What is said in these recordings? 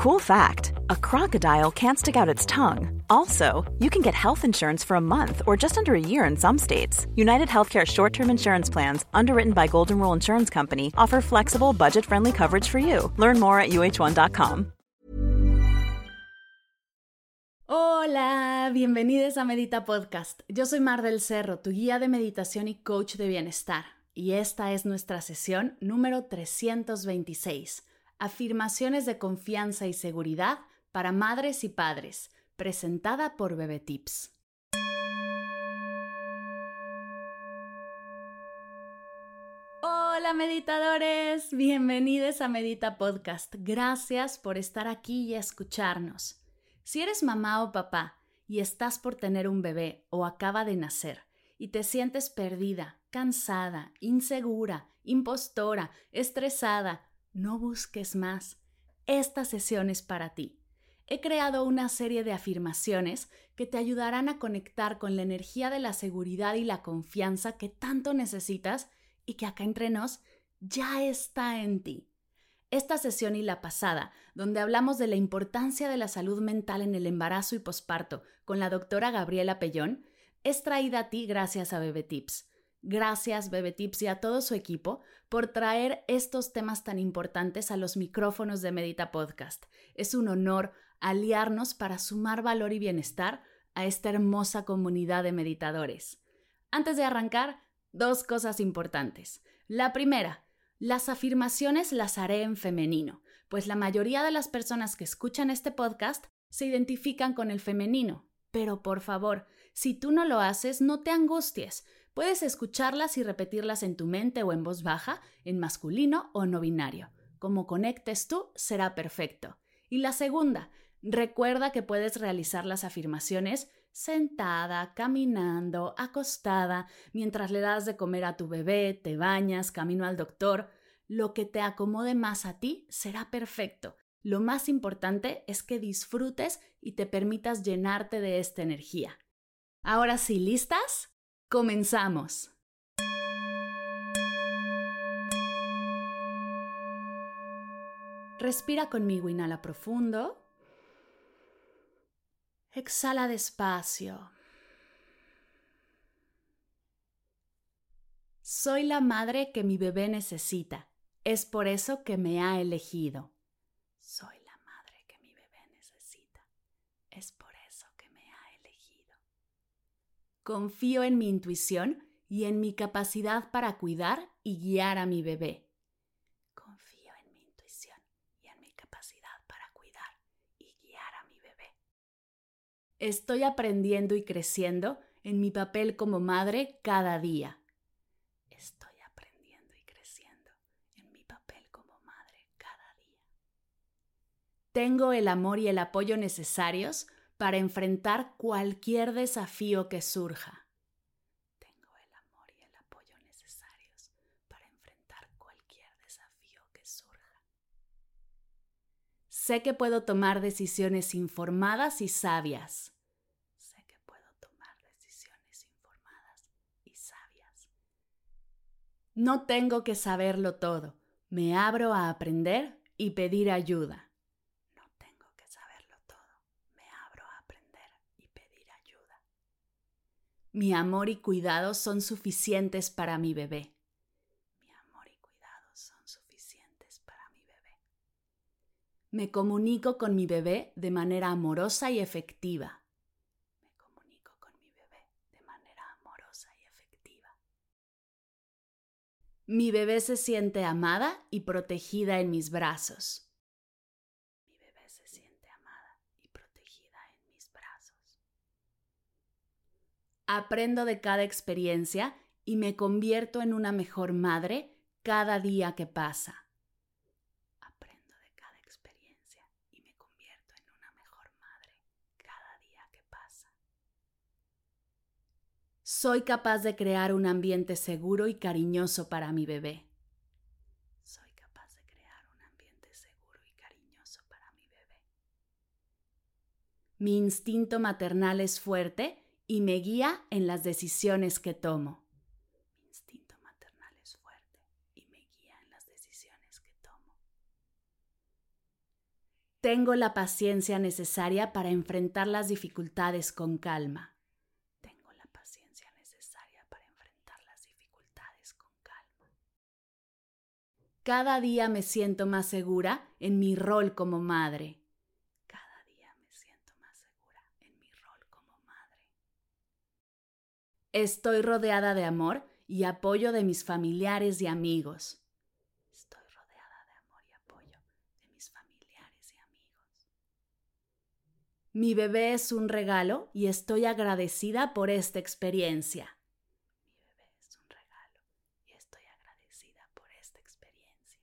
Cool fact a crocodile can't stick out its tongue. Also, you can get health insurance for a month or just under a year in some states. United Healthcare short term insurance plans, underwritten by Golden Rule Insurance Company, offer flexible, budget friendly coverage for you. Learn more at uh1.com. Hola, bienvenidos a Medita Podcast. Yo soy Mar del Cerro, tu guía de meditación y coach de bienestar. Y esta es nuestra sesión número 326 Afirmaciones de confianza y seguridad para madres y padres, presentada por Bebe Tips. Hola meditadores, bienvenidos a Medita Podcast. Gracias por estar aquí y escucharnos. Si eres mamá o papá y estás por tener un bebé o acaba de nacer y te sientes perdida, cansada, insegura, impostora, estresada, no busques más. Esta sesión es para ti. He creado una serie de afirmaciones que te ayudarán a conectar con la energía de la seguridad y la confianza que tanto necesitas y que acá entre nos ya está en ti. Esta sesión y la pasada, donde hablamos de la importancia de la salud mental en el embarazo y posparto con la doctora Gabriela Pellón, es traída a ti gracias a Bebe Tips. Gracias, Bebe Tips y a todo su equipo por traer estos temas tan importantes a los micrófonos de Medita Podcast. Es un honor aliarnos para sumar valor y bienestar a esta hermosa comunidad de meditadores. Antes de arrancar, dos cosas importantes. La primera, las afirmaciones las haré en femenino, pues la mayoría de las personas que escuchan este podcast se identifican con el femenino. Pero por favor, si tú no lo haces, no te angusties Puedes escucharlas y repetirlas en tu mente o en voz baja, en masculino o no binario. Como conectes tú, será perfecto. Y la segunda, recuerda que puedes realizar las afirmaciones sentada, caminando, acostada, mientras le das de comer a tu bebé, te bañas, camino al doctor. Lo que te acomode más a ti será perfecto. Lo más importante es que disfrutes y te permitas llenarte de esta energía. Ahora sí, ¿listas? Comenzamos. Respira conmigo, inhala profundo. Exhala despacio. Soy la madre que mi bebé necesita. Es por eso que me ha elegido. Soy la madre que mi bebé necesita. Es por Confío en mi intuición y en mi capacidad para cuidar y guiar a mi bebé. Confío en mi intuición y en mi capacidad para cuidar y guiar a mi bebé. Estoy aprendiendo y creciendo en mi papel como madre cada día. Estoy aprendiendo y creciendo en mi papel como madre cada día. Tengo el amor y el apoyo necesarios para enfrentar cualquier desafío que surja. Tengo el amor y el apoyo necesarios para enfrentar cualquier desafío que surja. Sé que puedo tomar decisiones informadas y sabias. Sé que puedo tomar decisiones informadas y sabias. No tengo que saberlo todo. Me abro a aprender y pedir ayuda. Mi amor y cuidado son suficientes para mi bebé. Mi amor y cuidado son suficientes para mi bebé. Me comunico con mi bebé de manera amorosa y efectiva. Me comunico con mi bebé de manera amorosa y efectiva. Mi bebé se siente amada y protegida en mis brazos. Aprendo de cada experiencia y me convierto en una mejor madre cada día que pasa. Aprendo de cada experiencia y me convierto en una mejor madre cada día que pasa. Soy capaz de crear un ambiente seguro y cariñoso para mi bebé. Soy capaz de crear un ambiente seguro y cariñoso para mi bebé. Mi instinto maternal es fuerte y me guía en las decisiones que tomo. Mi instinto maternal es fuerte y me guía en las decisiones que tomo. Tengo la paciencia necesaria para enfrentar las dificultades con calma. Tengo la paciencia necesaria para enfrentar las dificultades con calma. Cada día me siento más segura en mi rol como madre. Cada día me siento más segura en mi rol como madre. Estoy rodeada de amor y apoyo de mis familiares y amigos. Mi bebé es un regalo y estoy agradecida por esta experiencia. Mi bebé es un regalo y estoy agradecida por esta experiencia.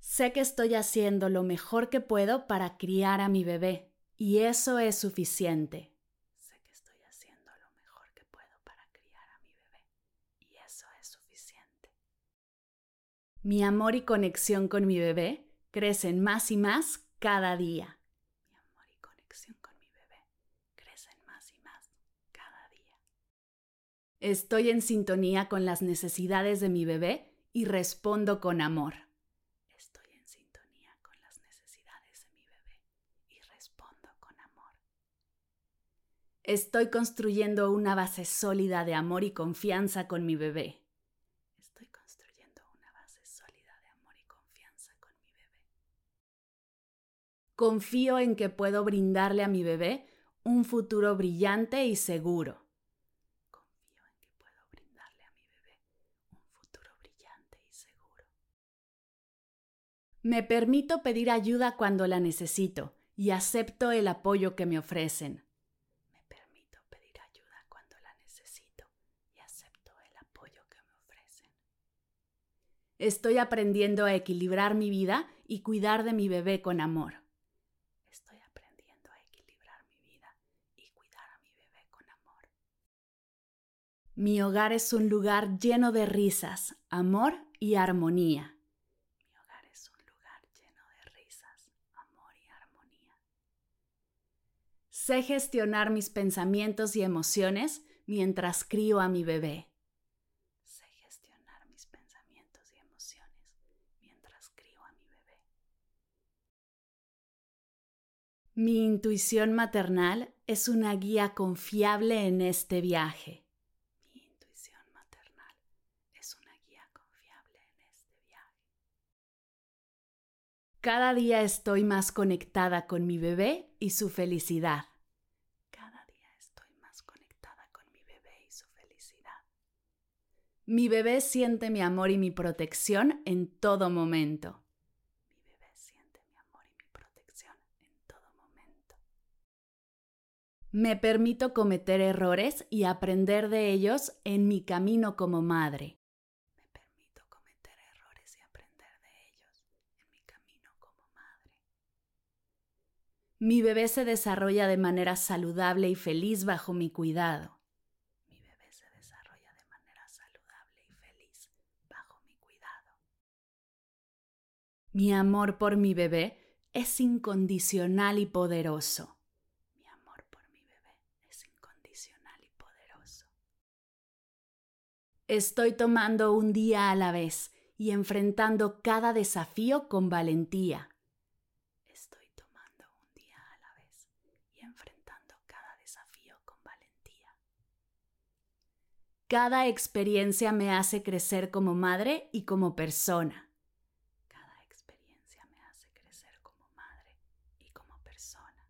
Sé que estoy haciendo lo mejor que puedo para criar a mi bebé y eso es suficiente. Sé que estoy haciendo lo mejor que puedo para criar a mi bebé y eso es suficiente. Mi amor y conexión con mi bebé crecen más y más cada día. Estoy en sintonía con las necesidades de mi bebé y respondo con amor. Estoy en sintonía con las necesidades de mi bebé y respondo con amor. Estoy construyendo una base sólida de amor y confianza con mi bebé. Estoy construyendo una base sólida de amor y confianza con mi bebé. Confío en que puedo brindarle a mi bebé un futuro brillante y seguro. Me permito pedir ayuda cuando la necesito y acepto el apoyo que me ofrecen. Me permito pedir ayuda cuando la necesito y acepto el apoyo que me ofrecen. Estoy aprendiendo a equilibrar mi vida y cuidar de mi bebé con amor. Estoy aprendiendo a equilibrar mi vida y cuidar a mi bebé con amor. Mi hogar es un lugar lleno de risas, amor y armonía. Sé gestionar mis pensamientos y emociones mientras crío a mi bebé. Sé gestionar mis pensamientos y emociones mientras crío a mi bebé. Mi intuición maternal es una guía confiable en este viaje. Mi intuición maternal es una guía confiable en este viaje. Cada día estoy más conectada con mi bebé y su felicidad. Mi bebé siente mi amor y mi protección en todo momento. Mi bebé siente mi amor y mi protección en todo momento. Me permito cometer errores y aprender de ellos en mi camino como madre. Me permito cometer errores y aprender de ellos en mi camino como madre. Mi bebé se desarrolla de manera saludable y feliz bajo mi cuidado. Mi amor por mi bebé es incondicional y poderoso. Mi amor por mi bebé es incondicional y poderoso. Estoy tomando un día a la vez y enfrentando cada desafío con valentía. Estoy tomando un día a la vez y enfrentando cada desafío con valentía. Cada experiencia me hace crecer como madre y como persona.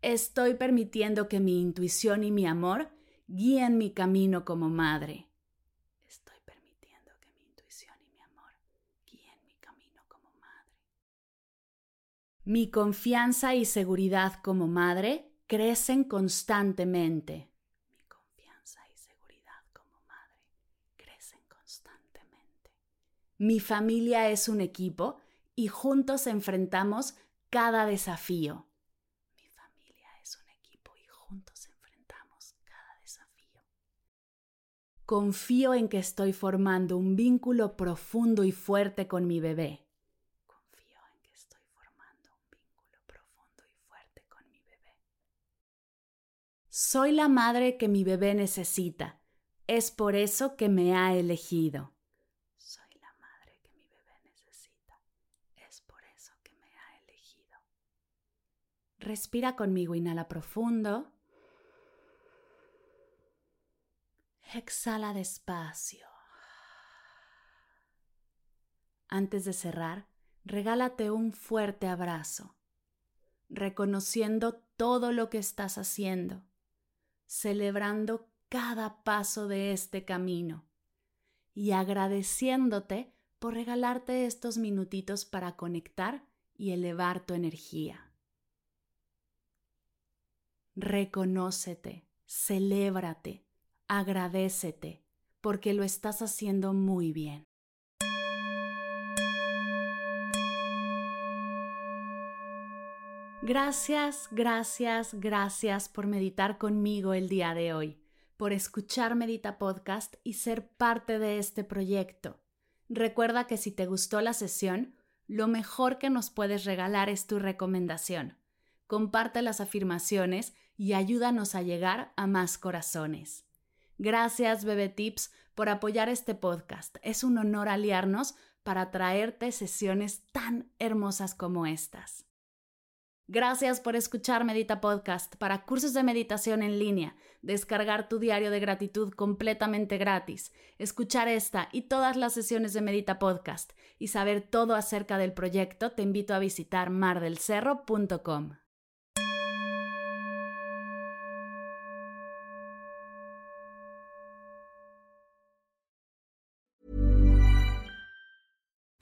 Estoy permitiendo que mi intuición y mi amor guíen mi camino como madre. Estoy permitiendo que mi intuición y mi amor guíen mi camino como madre. Mi confianza y seguridad como madre crecen constantemente. Mi confianza y seguridad como madre crecen constantemente. Mi familia es un equipo y juntos enfrentamos cada desafío. Confío en que estoy formando un vínculo profundo y fuerte con mi bebé. Confío en que estoy formando un vínculo profundo y fuerte con mi bebé. Soy la madre que mi bebé necesita. Es por eso que me ha elegido. Soy la madre que mi bebé necesita. Es por universo que me ha elegido. Respira conmigo, inhala profundo. Exhala despacio. Antes de cerrar, regálate un fuerte abrazo, reconociendo todo lo que estás haciendo, celebrando cada paso de este camino y agradeciéndote por regalarte estos minutitos para conectar y elevar tu energía. Reconócete, celébrate, agradecete, porque lo estás haciendo muy bien. Gracias, gracias, gracias por meditar conmigo el día de hoy, por escuchar Medita Podcast y ser parte de este proyecto. Recuerda que si te gustó la sesión, lo mejor que nos puedes regalar es tu recomendación. Comparte las afirmaciones y ayúdanos a llegar a más corazones. Gracias, Bebe Tips, por apoyar este podcast. Es un honor aliarnos para traerte sesiones tan hermosas como estas. Gracias por escuchar Medita Podcast para cursos de meditación en línea, descargar tu diario de gratitud completamente gratis, escuchar esta y todas las sesiones de Medita Podcast y saber todo acerca del proyecto, te invito a visitar mardelcerro.com.